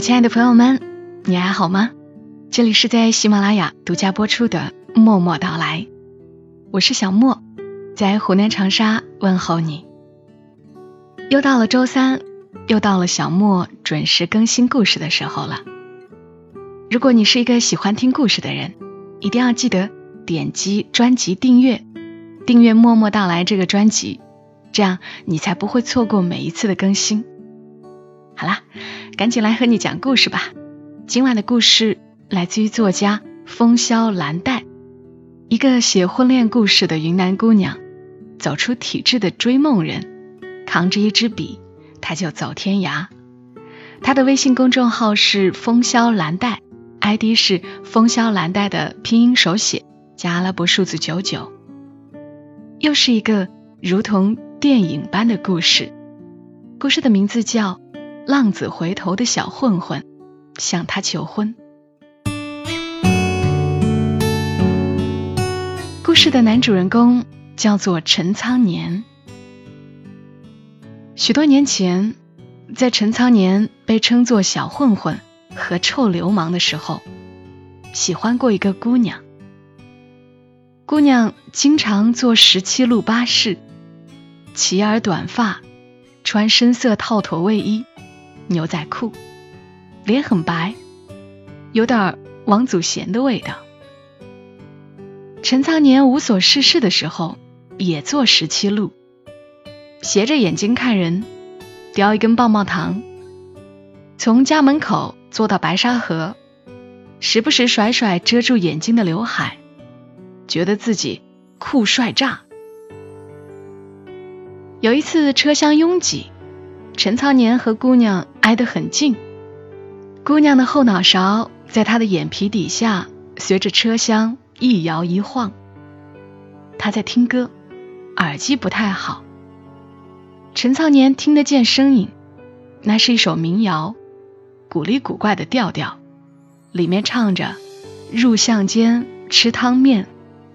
亲爱的朋友们，你还好吗？这里是在喜马拉雅独家播出的《默默到来》，我是小莫，在湖南长沙问候你。又到了周三，又到了小莫准时更新故事的时候了。如果你是一个喜欢听故事的人，一定要记得点击专辑订阅，订阅《默默到来》这个专辑，这样你才不会错过每一次的更新。好啦，赶紧来和你讲故事吧。今晚的故事来自于作家风萧兰黛，一个写婚恋故事的云南姑娘，走出体制的追梦人。扛着一支笔，他就走天涯。他的微信公众号是风萧兰黛，ID 是风萧兰黛的拼音手写加阿拉伯数字九九。又是一个如同电影般的故事，故事的名字叫《浪子回头的小混混向他求婚》。故事的男主人公叫做陈仓年。许多年前，在陈仓年被称作小混混和臭流氓的时候，喜欢过一个姑娘。姑娘经常坐十七路巴士，齐耳短发，穿深色套头卫衣、牛仔裤，脸很白，有点王祖贤的味道。陈仓年无所事事的时候，也坐十七路。斜着眼睛看人，叼一根棒棒糖，从家门口坐到白沙河，时不时甩甩遮住眼睛的刘海，觉得自己酷帅炸。有一次车厢拥挤，陈仓年和姑娘挨得很近，姑娘的后脑勺在他的眼皮底下随着车厢一摇一晃。他在听歌，耳机不太好。陈苍年听得见声音，那是一首民谣，古里古怪的调调，里面唱着“入巷间吃汤面，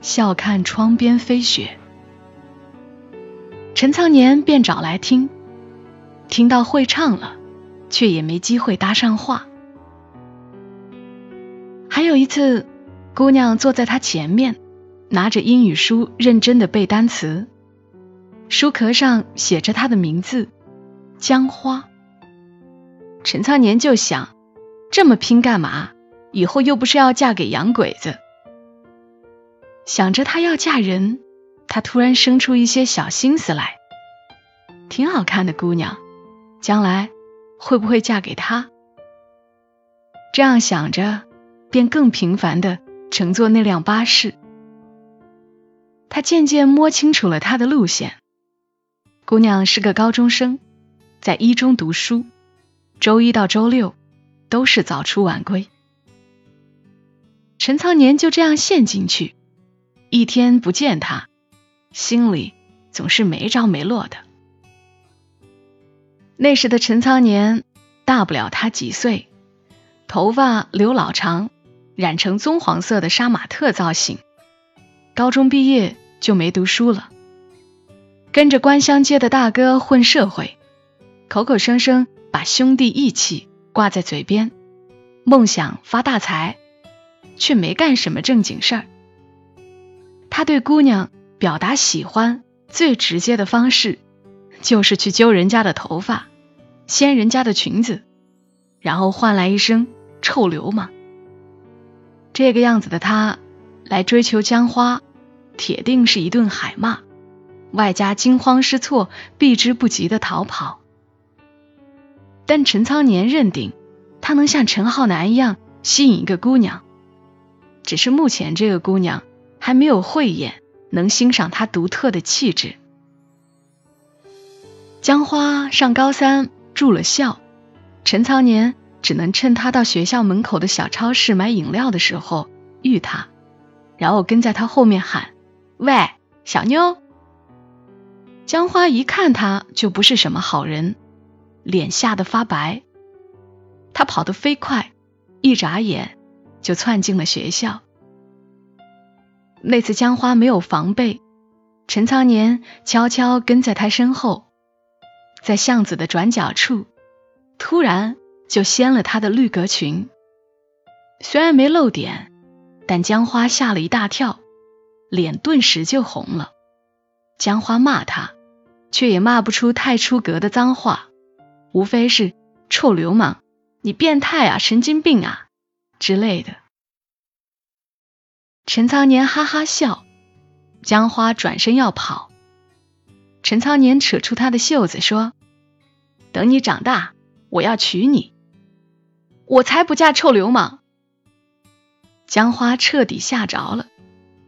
笑看窗边飞雪”。陈苍年便找来听，听到会唱了，却也没机会搭上话。还有一次，姑娘坐在他前面，拿着英语书认真的背单词。书壳上写着他的名字，江花。陈苍年就想，这么拼干嘛？以后又不是要嫁给洋鬼子。想着他要嫁人，他突然生出一些小心思来。挺好看的姑娘，将来会不会嫁给他？这样想着，便更频繁的乘坐那辆巴士。他渐渐摸清楚了他的路线。姑娘是个高中生，在一中读书，周一到周六都是早出晚归。陈仓年就这样陷进去，一天不见他，心里总是没着没落的。那时的陈仓年大不了他几岁，头发留老长，染成棕黄色的杀马特造型。高中毕业就没读书了。跟着官乡街的大哥混社会，口口声声把兄弟义气挂在嘴边，梦想发大财，却没干什么正经事儿。他对姑娘表达喜欢最直接的方式，就是去揪人家的头发，掀人家的裙子，然后换来一声臭流氓。这个样子的他来追求江花，铁定是一顿海骂。外加惊慌失措、避之不及的逃跑，但陈仓年认定他能像陈浩南一样吸引一个姑娘，只是目前这个姑娘还没有慧眼能欣赏他独特的气质。江花上高三住了校，陈仓年只能趁他到学校门口的小超市买饮料的时候遇他，然后跟在他后面喊：“喂，小妞。”江花一看他就不是什么好人，脸吓得发白。他跑得飞快，一眨眼就窜进了学校。那次江花没有防备，陈仓年悄悄跟在他身后，在巷子的转角处，突然就掀了她的绿格裙。虽然没露点，但江花吓了一大跳，脸顿时就红了。江花骂他，却也骂不出太出格的脏话，无非是“臭流氓”“你变态啊，神经病啊”之类的。陈仓年哈哈笑，江花转身要跑。陈仓年扯出他的袖子说：“等你长大，我要娶你。”我才不嫁臭流氓！江花彻底吓着了，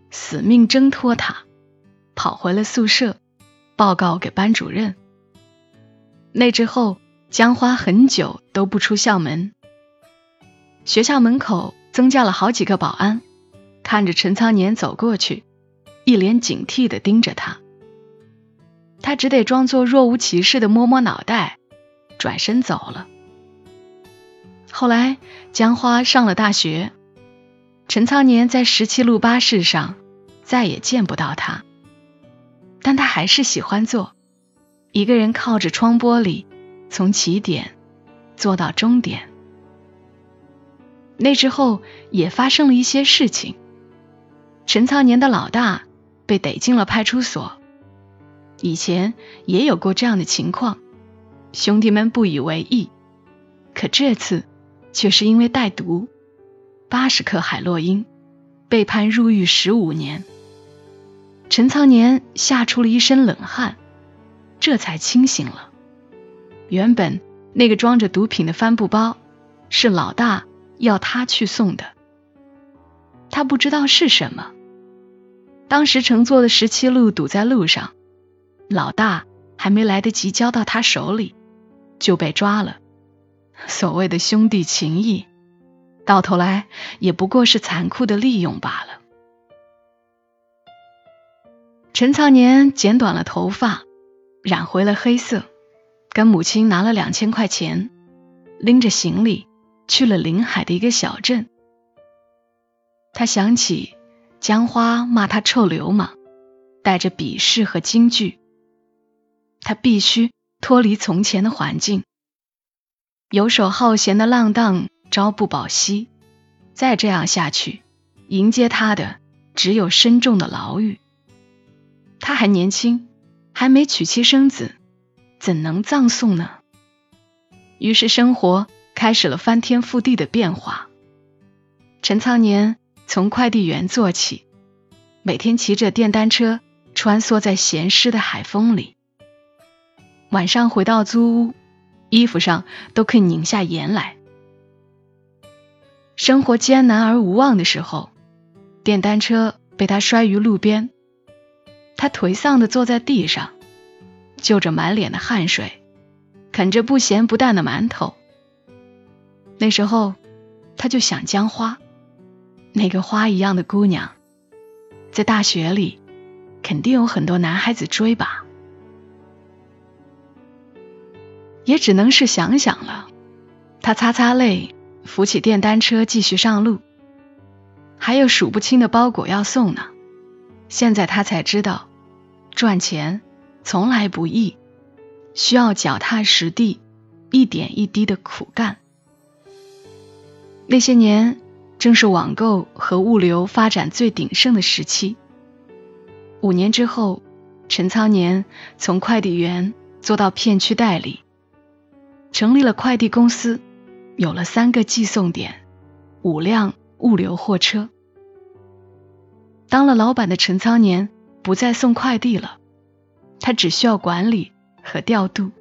死命挣脱他，跑回了宿舍，报告给班主任。那之后，江花很久都不出校门。学校门口增加了好几个保安，看着陈仓年走过去，一脸警惕的盯着他。他只得装作若无其事的摸摸脑袋，转身走了。后来，江花上了大学，陈仓年在十七路巴士上再也见不到他，但他还是喜欢坐，一个人靠着窗玻璃，从起点坐到终点。那之后也发生了一些事情，陈仓年的老大被逮进了派出所。以前也有过这样的情况，兄弟们不以为意，可这次却是因为带毒，八十克海洛因，被判入狱十五年。陈仓年吓出了一身冷汗，这才清醒了。原本那个装着毒品的帆布包是老大要他去送的，他不知道是什么。当时乘坐的十七路堵在路上。老大还没来得及交到他手里，就被抓了。所谓的兄弟情谊，到头来也不过是残酷的利用罢了。陈苍年剪短了头发，染回了黑色，跟母亲拿了两千块钱，拎着行李去了临海的一个小镇。他想起江花骂他臭流氓，带着鄙视和惊惧。他必须脱离从前的环境，游手好闲的浪荡朝不保夕。再这样下去，迎接他的只有深重的牢狱。他还年轻，还没娶妻生子，怎能葬送呢？于是生活开始了翻天覆地的变化。陈仓年从快递员做起，每天骑着电单车穿梭在咸湿的海风里。晚上回到租屋，衣服上都可以拧下盐来。生活艰难而无望的时候，电单车被他摔于路边，他颓丧的坐在地上，就着满脸的汗水，啃着不咸不淡的馒头。那时候，他就想江花，那个花一样的姑娘，在大学里肯定有很多男孩子追吧。也只能是想想了。他擦擦泪，扶起电单车，继续上路。还有数不清的包裹要送呢。现在他才知道，赚钱从来不易，需要脚踏实地，一点一滴的苦干。那些年正是网购和物流发展最鼎盛的时期。五年之后，陈仓年从快递员做到片区代理。成立了快递公司，有了三个寄送点，五辆物流货车。当了老板的陈仓年不再送快递了，他只需要管理和调度。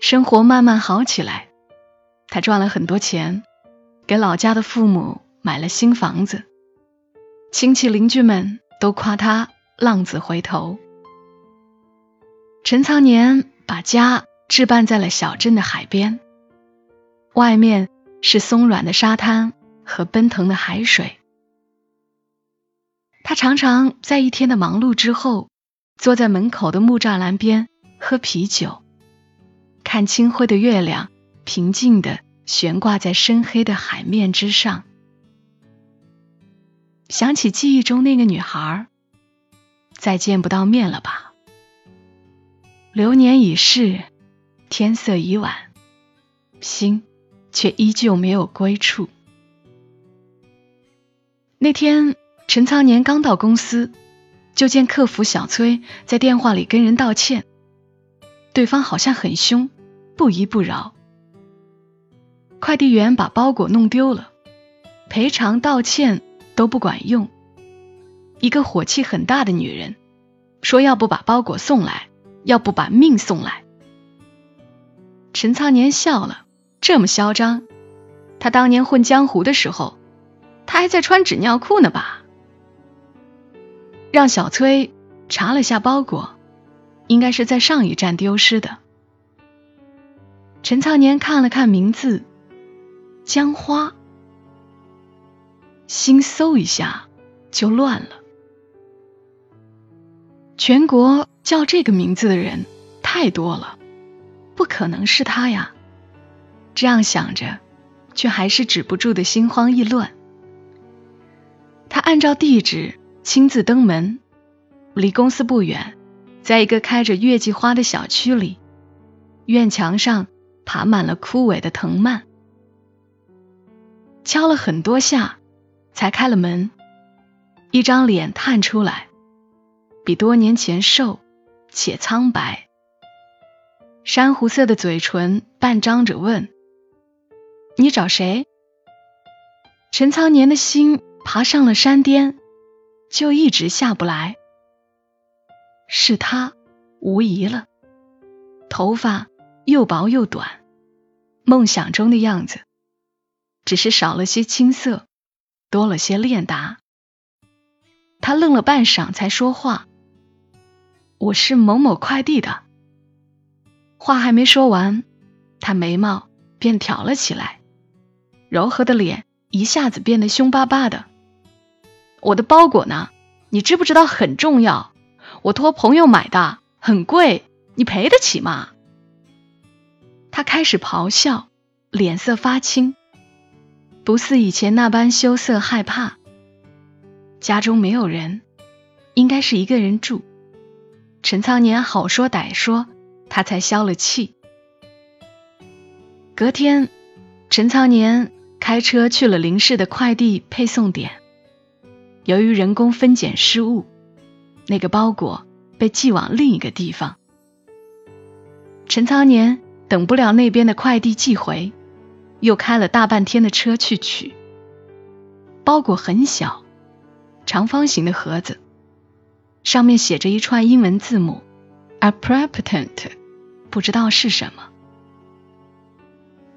生活慢慢好起来，他赚了很多钱，给老家的父母买了新房子，亲戚邻居们都夸他浪子回头。陈仓年把家。置办在了小镇的海边，外面是松软的沙滩和奔腾的海水。他常常在一天的忙碌之后，坐在门口的木栅栏边喝啤酒，看清辉的月亮平静的悬挂在深黑的海面之上。想起记忆中那个女孩，再见不到面了吧？流年已逝。天色已晚，心却依旧没有归处。那天，陈仓年刚到公司，就见客服小崔在电话里跟人道歉，对方好像很凶，不依不饶。快递员把包裹弄丢了，赔偿道歉都不管用。一个火气很大的女人说：“要不把包裹送来，要不把命送来。”陈仓年笑了，这么嚣张，他当年混江湖的时候。他还在穿纸尿裤呢吧？让小崔查了下包裹，应该是在上一站丢失的。陈苍年看了看名字，江花，心嗖一下就乱了。全国叫这个名字的人太多了，不可能是他呀！这样想着，却还是止不住的心慌意乱。他按照地址亲自登门，离公司不远，在一个开着月季花的小区里，院墙上爬满了枯萎的藤蔓。敲了很多下，才开了门，一张脸探出来，比多年前瘦且苍白，珊瑚色的嘴唇半张着，问：“你找谁？”陈仓年的心。爬上了山巅，就一直下不来。是他，无疑了。头发又薄又短，梦想中的样子，只是少了些青涩，多了些练达。他愣了半晌，才说话：“我是某某快递的。”话还没说完，他眉毛便挑了起来，柔和的脸一下子变得凶巴巴的。我的包裹呢？你知不知道很重要？我托朋友买的，很贵，你赔得起吗？他开始咆哮，脸色发青，不似以前那般羞涩害怕。家中没有人，应该是一个人住。陈仓年好说歹说，他才消了气。隔天，陈仓年开车去了林氏的快递配送点。由于人工分拣失误，那个包裹被寄往另一个地方。陈仓年等不了那边的快递寄回，又开了大半天的车去取。包裹很小，长方形的盒子，上面写着一串英文字母 a p r e p t e n t 不知道是什么。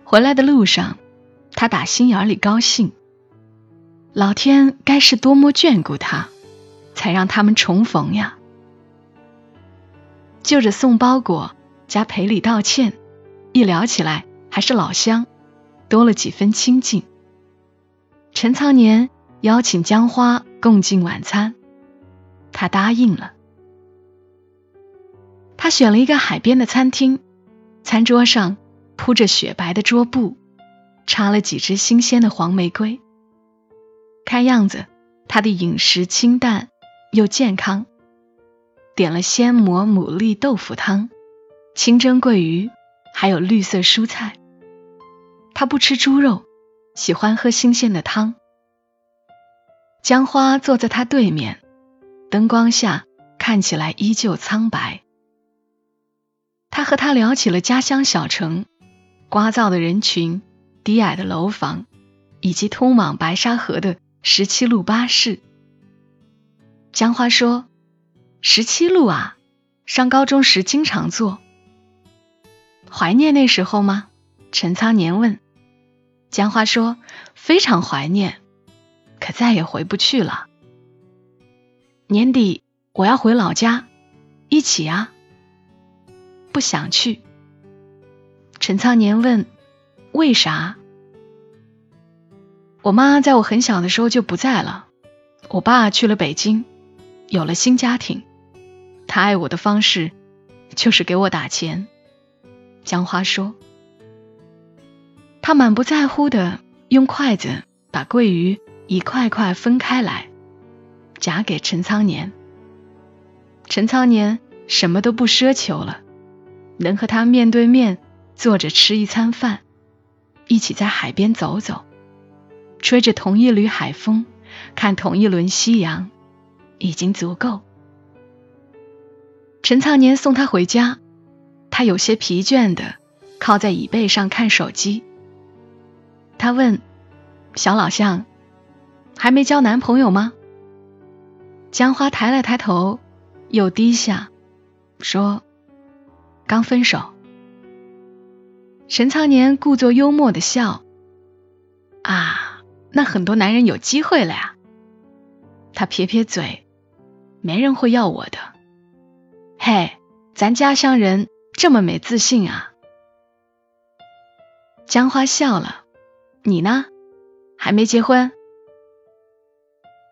回来的路上，他打心眼里高兴。老天该是多么眷顾他，才让他们重逢呀！就着送包裹加赔礼道歉，一聊起来还是老乡，多了几分亲近。陈苍年邀请江花共进晚餐，他答应了。他选了一个海边的餐厅，餐桌上铺着雪白的桌布，插了几只新鲜的黄玫瑰。看样子，他的饮食清淡又健康，点了鲜蘑牡蛎豆腐汤、清蒸桂鱼，还有绿色蔬菜。他不吃猪肉，喜欢喝新鲜的汤。江花坐在他对面，灯光下看起来依旧苍白。他和他聊起了家乡小城，聒噪的人群、低矮的楼房，以及通往白沙河的。十七路巴士，江花说：“十七路啊，上高中时经常坐。怀念那时候吗？”陈仓年问。江花说：“非常怀念，可再也回不去了。年底我要回老家，一起啊。”不想去。陈仓年问：“为啥？”我妈在我很小的时候就不在了，我爸去了北京，有了新家庭。他爱我的方式就是给我打钱。江花说，他满不在乎的用筷子把桂鱼一块块分开来，夹给陈仓年。陈仓年什么都不奢求了，能和他面对面坐着吃一餐饭，一起在海边走走，吹着同一缕海风，看同一轮夕阳，已经足够。陈苍年送他回家，他有些疲倦的靠在椅背上看手机。他问：“小老乡，还没交男朋友吗？”江花抬了抬头，又低下，说：“刚分手。”陈苍年故作幽默的笑：“啊，那很多男人有机会了呀。”他撇撇嘴：“没人会要我的。”嘿，咱家乡人这么没自信啊！江花笑了：“你呢？还没结婚？”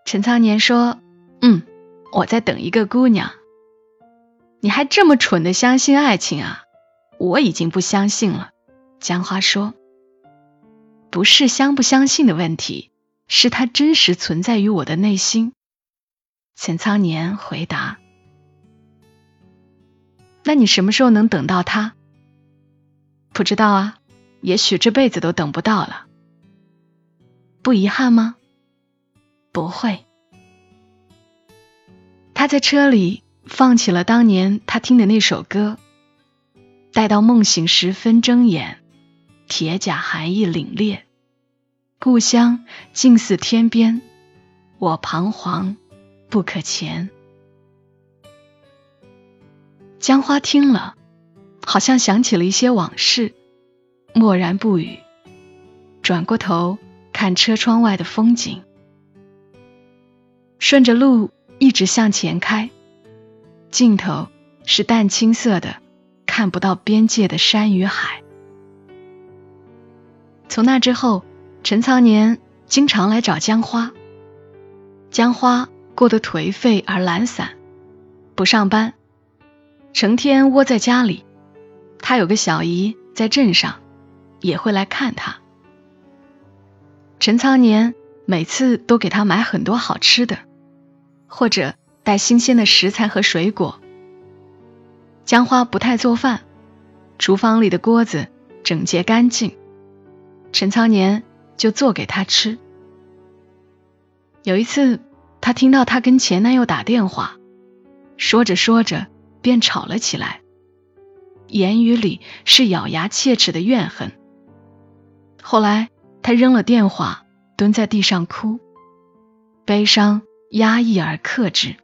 陈苍年说。嗯，我在等一个姑娘。你还这么蠢的相信爱情啊？我已经不相信了。江花说：“不是相不相信的问题，是它真实存在于我的内心。”陈苍年回答：“那你什么时候能等到他？”不知道啊，也许这辈子都等不到了。不遗憾吗？不会。他在车里放起了当年他听的那首歌，待到梦醒时分睁眼，铁甲寒意凛冽，故乡近似天边，我彷徨不可前。江花听了，好像想起了一些往事，默然不语，转过头看车窗外的风景，顺着路。一直向前开，尽头是淡青色的、看不到边界的山与海。从那之后，陈仓年经常来找江花。江花过得颓废而懒散，不上班，成天窝在家里。他有个小姨在镇上，也会来看他。陈仓年每次都给他买很多好吃的。或者带新鲜的食材和水果。江花不太做饭，厨房里的锅子整洁干净，陈苍年就做给她吃。有一次，他听到她跟前男友打电话，说着说着便吵了起来，言语里是咬牙切齿的怨恨。后来，他扔了电话，蹲在地上哭，悲伤。压抑而克制，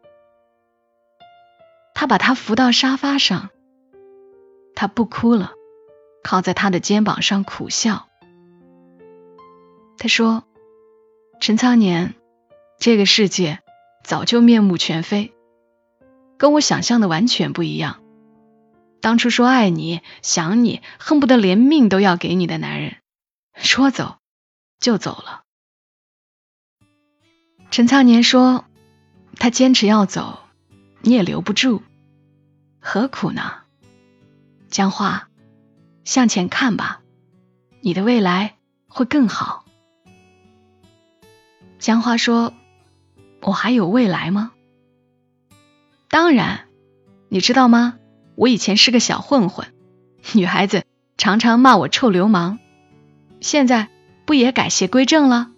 他把他扶到沙发上，他不哭了，靠在他的肩膀上苦笑。他说：“陈苍年，这个世界早就面目全非，跟我想象的完全不一样。当初说爱你、想你，恨不得连命都要给你的男人，说走就走了。”陈苍年说：“他坚持要走，你也留不住，何苦呢？”江花，向前看吧，你的未来会更好。江花说：“我还有未来吗？”当然，你知道吗？我以前是个小混混，女孩子常常骂我臭流氓，现在不也改邪归正了？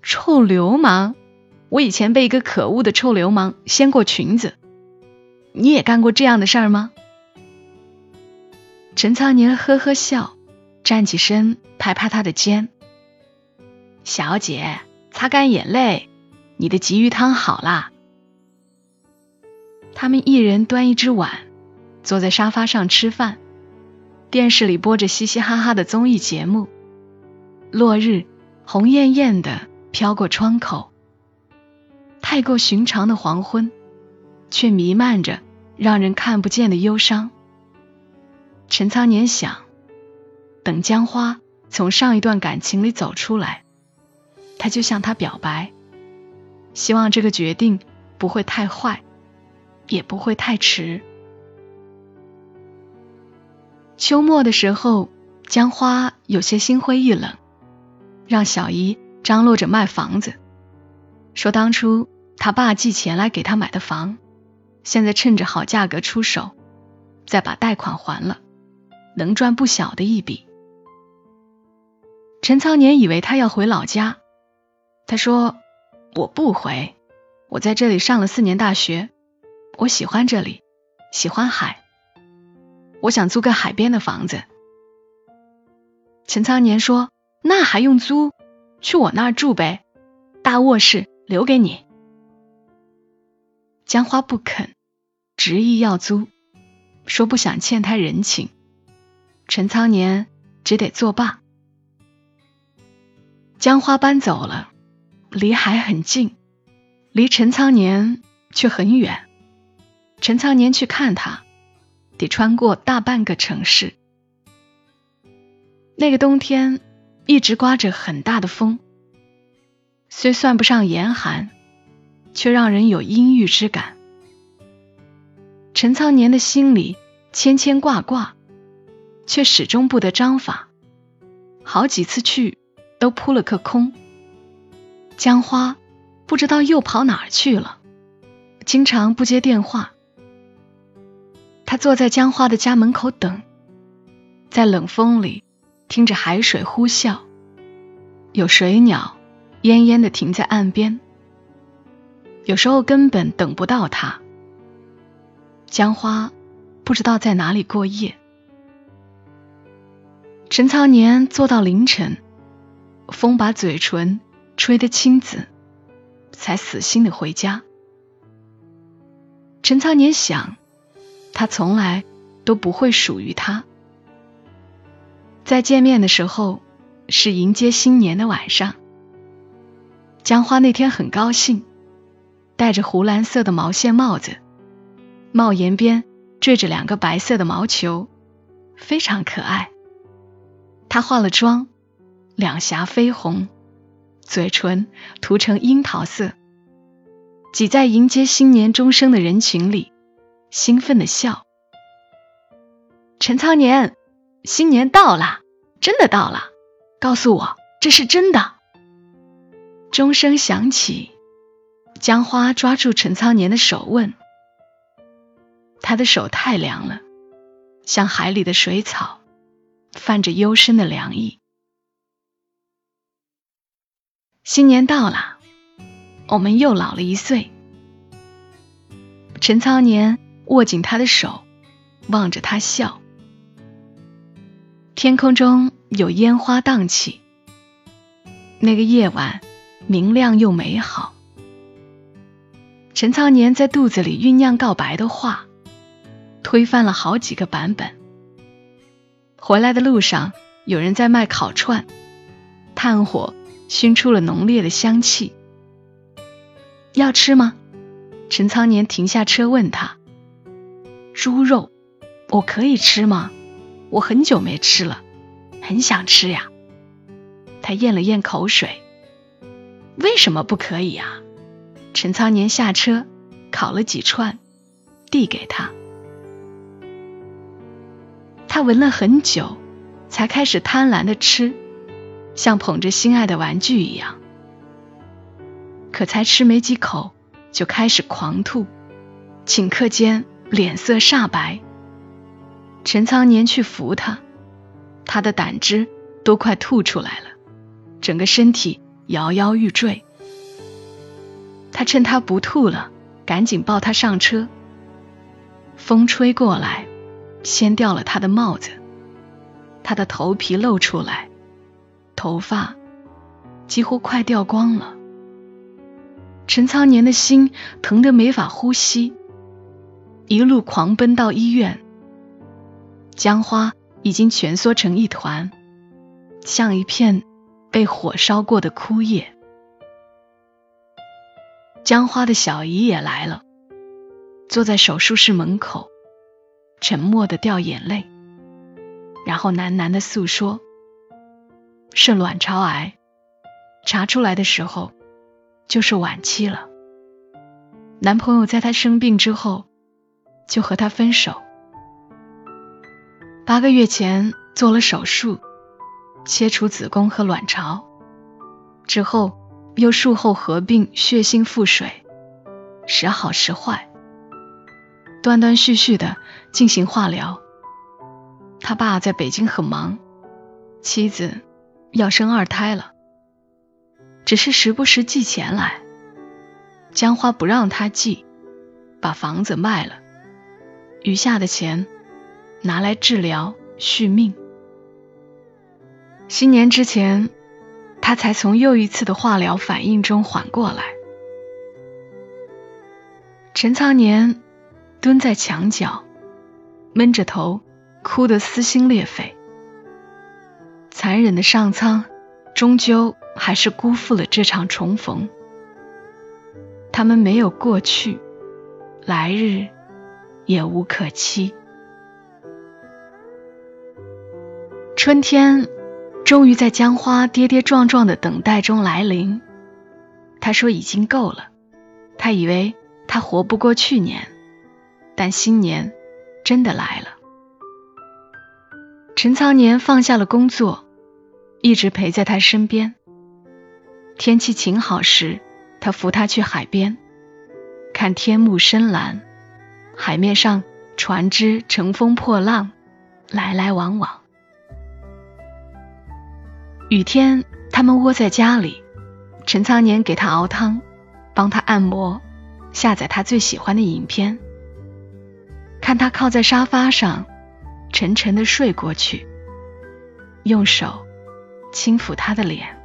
臭流氓！我以前被一个可恶的臭流氓掀过裙子，你也干过这样的事儿吗？陈苍年呵呵笑，站起身拍拍他的肩：“小姐，擦干眼泪，你的鲫鱼汤好啦。”他们一人端一只碗，坐在沙发上吃饭。电视里播着嘻嘻哈哈的综艺节目，落日红艳艳的。飘过窗口，太过寻常的黄昏，却弥漫着让人看不见的忧伤。陈仓年想，等江花从上一段感情里走出来，他就向她表白，希望这个决定不会太坏，也不会太迟。秋末的时候，江花有些心灰意冷，让小姨。张罗着卖房子，说当初他爸寄钱来给他买的房，现在趁着好价格出手，再把贷款还了，能赚不小的一笔。陈操年以为他要回老家，他说：“我不回，我在这里上了四年大学，我喜欢这里，喜欢海，我想租个海边的房子。”陈操年说：“那还用租？去我那儿住呗，大卧室留给你。”江花不肯，执意要租，说不想欠他人情。陈仓年只得作罢。江花搬走了，离海很近，离陈仓年却很远。陈仓年去看他，得穿过大半个城市。那个冬天一直刮着很大的风，虽算不上严寒，却让人有阴郁之感。陈仓年的心里牵牵挂挂，却始终不得章法，好几次去都扑了个空。江花不知道又跑哪儿去了，经常不接电话。他坐在江花的家门口等，在冷风里。听着海水呼啸，有水鸟奄奄的停在岸边。有时候根本等不到他。江花不知道在哪里过夜。陈仓年坐到凌晨，风把嘴唇吹得青紫，才死心的回家。陈仓年想，他从来都不会属于他。在见面的时候，是迎接新年的晚上。江花那天很高兴，戴着湖蓝色的毛线帽子，帽檐边缀着两个白色的毛球，非常可爱。她化了妆，两颊绯红，嘴唇涂成樱桃色，挤在迎接新年钟声的人群里，兴奋的笑。陈操年，新年到了。真的到了，告诉我这是真的。钟声响起，江花抓住陈仓年的手问：“他的手太凉了，像海里的水草，泛着幽深的凉意。”新年到了，我们又老了一岁。陈仓年握紧他的手，望着他笑。天空中有烟花荡起，那个夜晚明亮又美好。陈仓年在肚子里酝酿告白的话，推翻了好几个版本。回来的路上，有人在卖烤串，炭火熏出了浓烈的香气。要吃吗？陈仓年停下车问他：“猪肉，我可以吃吗？”我很久没吃了，很想吃呀。他咽了咽口水。为什么不可以啊？陈仓年下车，烤了几串，递给他。他闻了很久，才开始贪婪的吃，像捧着心爱的玩具一样。可才吃没几口，就开始狂吐，顷刻间脸色煞白。陈仓年去扶他，他的胆汁都快吐出来了，整个身体摇摇欲坠。他趁他不吐了，赶紧抱他上车。风吹过来，掀掉了他的帽子，他的头皮露出来，头发几乎快掉光了。陈仓年的心疼得没法呼吸，一路狂奔到医院。江花已经蜷缩成一团，像一片被火烧过的枯叶。江花的小姨也来了，坐在手术室门口，沉默的掉眼泪，然后喃喃的诉说：是卵巢癌，查出来的时候就是晚期了。男朋友在她生病之后就和她分手。八个月前做了手术，切除子宫和卵巢，之后又术后合并血性腹水，时好时坏，断断续续的进行化疗。他爸在北京很忙，妻子要生二胎了，只是时不时寄钱来。江花不让他寄，把房子卖了，余下的钱拿来治疗续命。新年之前，他才从又一次的化疗反应中缓过来。陈苍年蹲在墙角，闷着头，哭得撕心裂肺。残忍的上苍，终究还是辜负了这场重逢。他们没有过去，来日也无可期。春天终于在江花跌跌撞撞的等待中来临。他说已经够了，他以为他活不过去年，但新年真的来了。陈仓年放下了工作，一直陪在他身边。天气晴好时。他扶他去海边，看天幕深蓝，海面上船只乘风破浪，来来往往。雨天，他们窝在家里，陈仓年给他熬汤，帮他按摩，下载他最喜欢的影片，看他靠在沙发上，沉沉的睡过去，用手轻抚他的脸。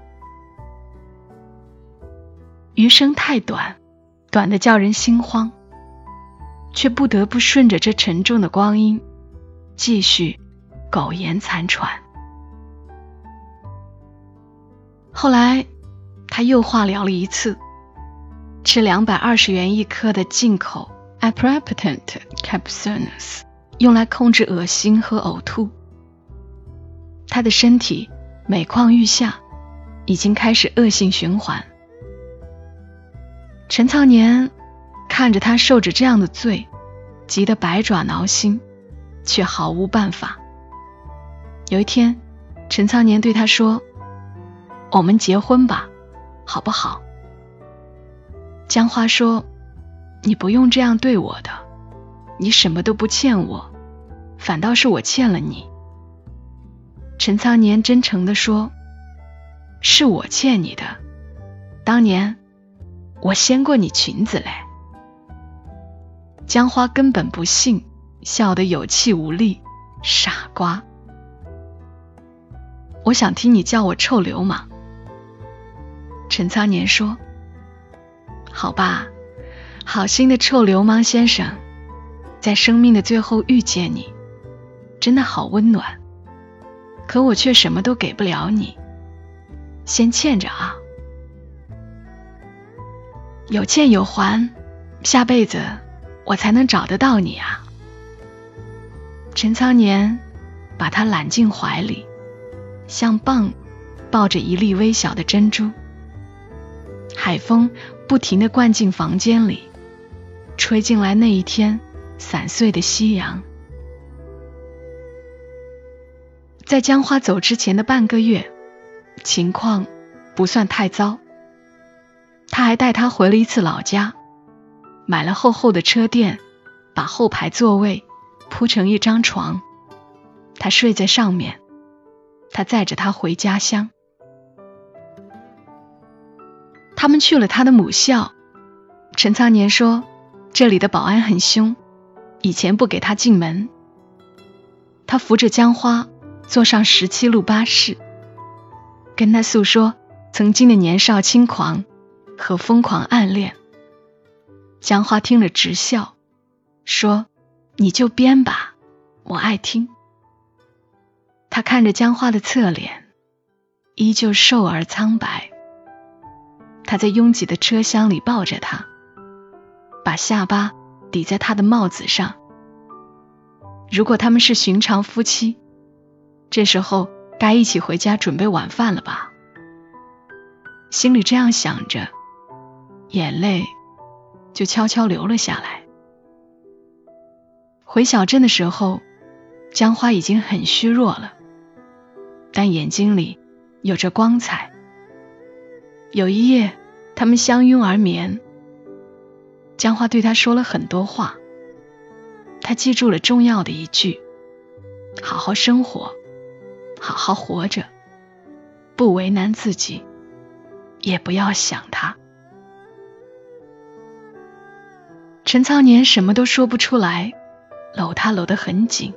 余生太短，短的叫人心慌，却不得不顺着这沉重的光阴，继续苟延残喘。后来，他又化疗了一次，吃两百二十元一颗的进口 aprepitant capsules，用来控制恶心和呕吐。他的身体每况愈下，已经开始恶性循环。陈苍年看着他受着这样的罪，急得百爪挠心，却毫无办法。有一天，陈苍年对他说：“我们结婚吧，好不好？”江花说：“你不用这样对我的，你什么都不欠我，反倒是我欠了你。”陈仓年真诚地说：“是我欠你的，当年。”我掀过你裙子嘞！江花根本不信，笑得有气无力。傻瓜！我想听你叫我臭流氓。陈仓年说：“好吧，好心的臭流氓先生，在生命的最后遇见你，真的好温暖。可我却什么都给不了你，先欠着啊。”有欠有还，下辈子我才能找得到你啊！陈仓年把他揽进怀里，像蚌抱着一粒微小的珍珠。海风不停的灌进房间里，吹进来那一天散碎的夕阳。在江花走之前的半个月，情况不算太糟。他还带他回了一次老家，买了厚厚的车垫，把后排座位铺成一张床，他睡在上面。他载着他回家乡。他们去了他的母校。陈仓年说：“这里的保安很凶，以前不给他进门。”他扶着江花坐上十七路巴士，跟他诉说曾经的年少轻狂。和疯狂暗恋，江花听了直笑，说：“你就编吧，我爱听。”他看着江花的侧脸，依旧瘦而苍白。他在拥挤的车厢里抱着她，把下巴抵在她的帽子上。如果他们是寻常夫妻，这时候该一起回家准备晚饭了吧？心里这样想着。眼泪就悄悄流了下来。回小镇的时候，江花已经很虚弱了，但眼睛里有着光彩。有一夜，他们相拥而眠，江花对他说了很多话，他记住了重要的一句：好好生活，好好活着，不为难自己，也不要想他。陈仓年什么都说不出来，搂他搂得很紧。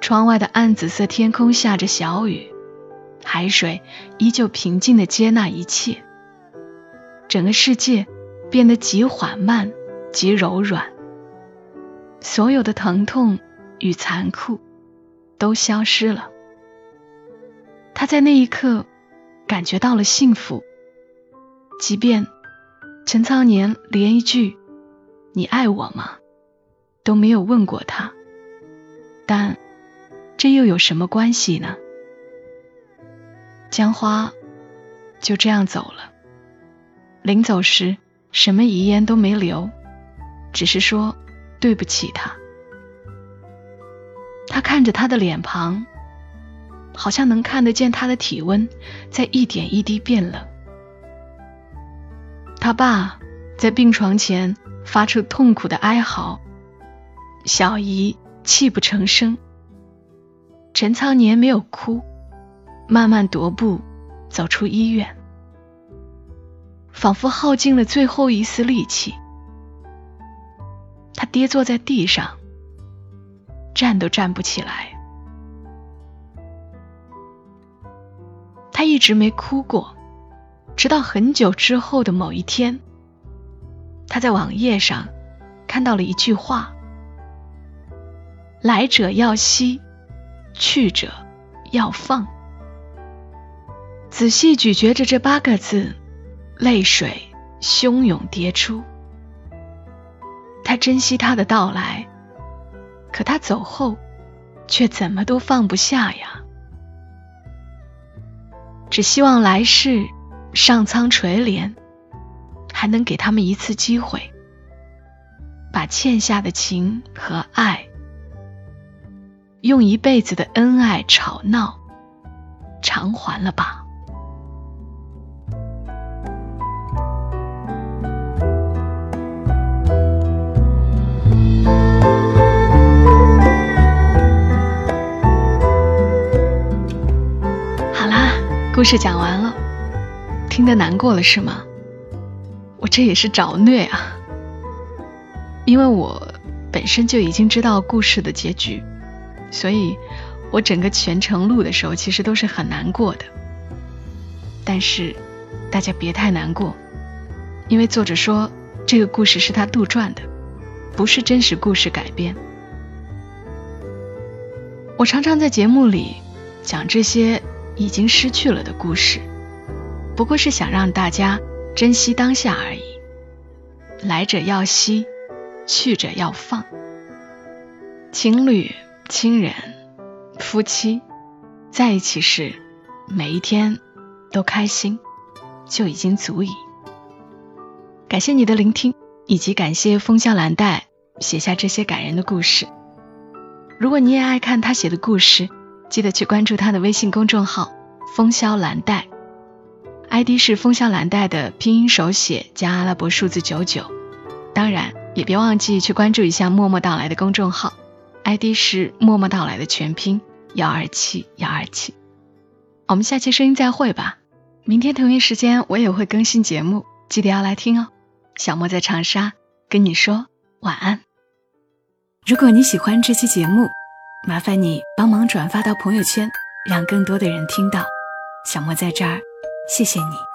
窗外的暗紫色天空下着小雨，海水依旧平静地接纳一切。整个世界变得极缓慢、极柔软，所有的疼痛与残酷都消失了。他在那一刻感觉到了幸福，即便陈仓年连一句“你爱我吗”都没有问过他，但这又有什么关系呢？江花就这样走了。临走时，什么遗言都没留，只是说对不起他。他看着他的脸庞，好像能看得见他的体温在一点一滴变冷。他爸在病床前发出痛苦的哀嚎，小姨泣不成声。陈仓年没有哭，慢慢踱步走出医院。仿佛耗尽了最后一丝力气，他跌坐在地上，站都站不起来。他一直没哭过，直到很久之后的某一天，他在网页上看到了一句话：“来者要惜，去者要放。”仔细咀嚼着这八个字。泪水汹涌跌出，他珍惜他的到来，可他走后，却怎么都放不下呀。只希望来世上苍垂怜，还能给他们一次机会，把欠下的情和爱，用一辈子的恩爱吵闹偿还了吧。故事讲完了，听得难过了是吗？我这也是找虐啊，因为我本身就已经知道故事的结局，所以我整个全程录的时候其实都是很难过的。但是大家别太难过，因为作者说这个故事是他杜撰的，不是真实故事改编。我常常在节目里讲这些。已经失去了的故事，不过是想让大家珍惜当下而已。来者要惜，去者要放。情侣、亲人、夫妻在一起时，每一天都开心，就已经足矣。感谢你的聆听，以及感谢风萧兰黛写下这些感人的故事。如果你也爱看他写的故事。记得去关注他的微信公众号“风萧兰黛 ”，ID 是“风萧兰黛”的拼音手写加阿拉伯数字九九。当然，也别忘记去关注一下“默默到来”的公众号，ID 是“默默到来”的全拼幺二七幺二七。我们下期声音再会吧，明天同一时间我也会更新节目，记得要来听哦。小莫在长沙跟你说晚安。如果你喜欢这期节目。麻烦你帮忙转发到朋友圈，让更多的人听到。小莫在这儿，谢谢你。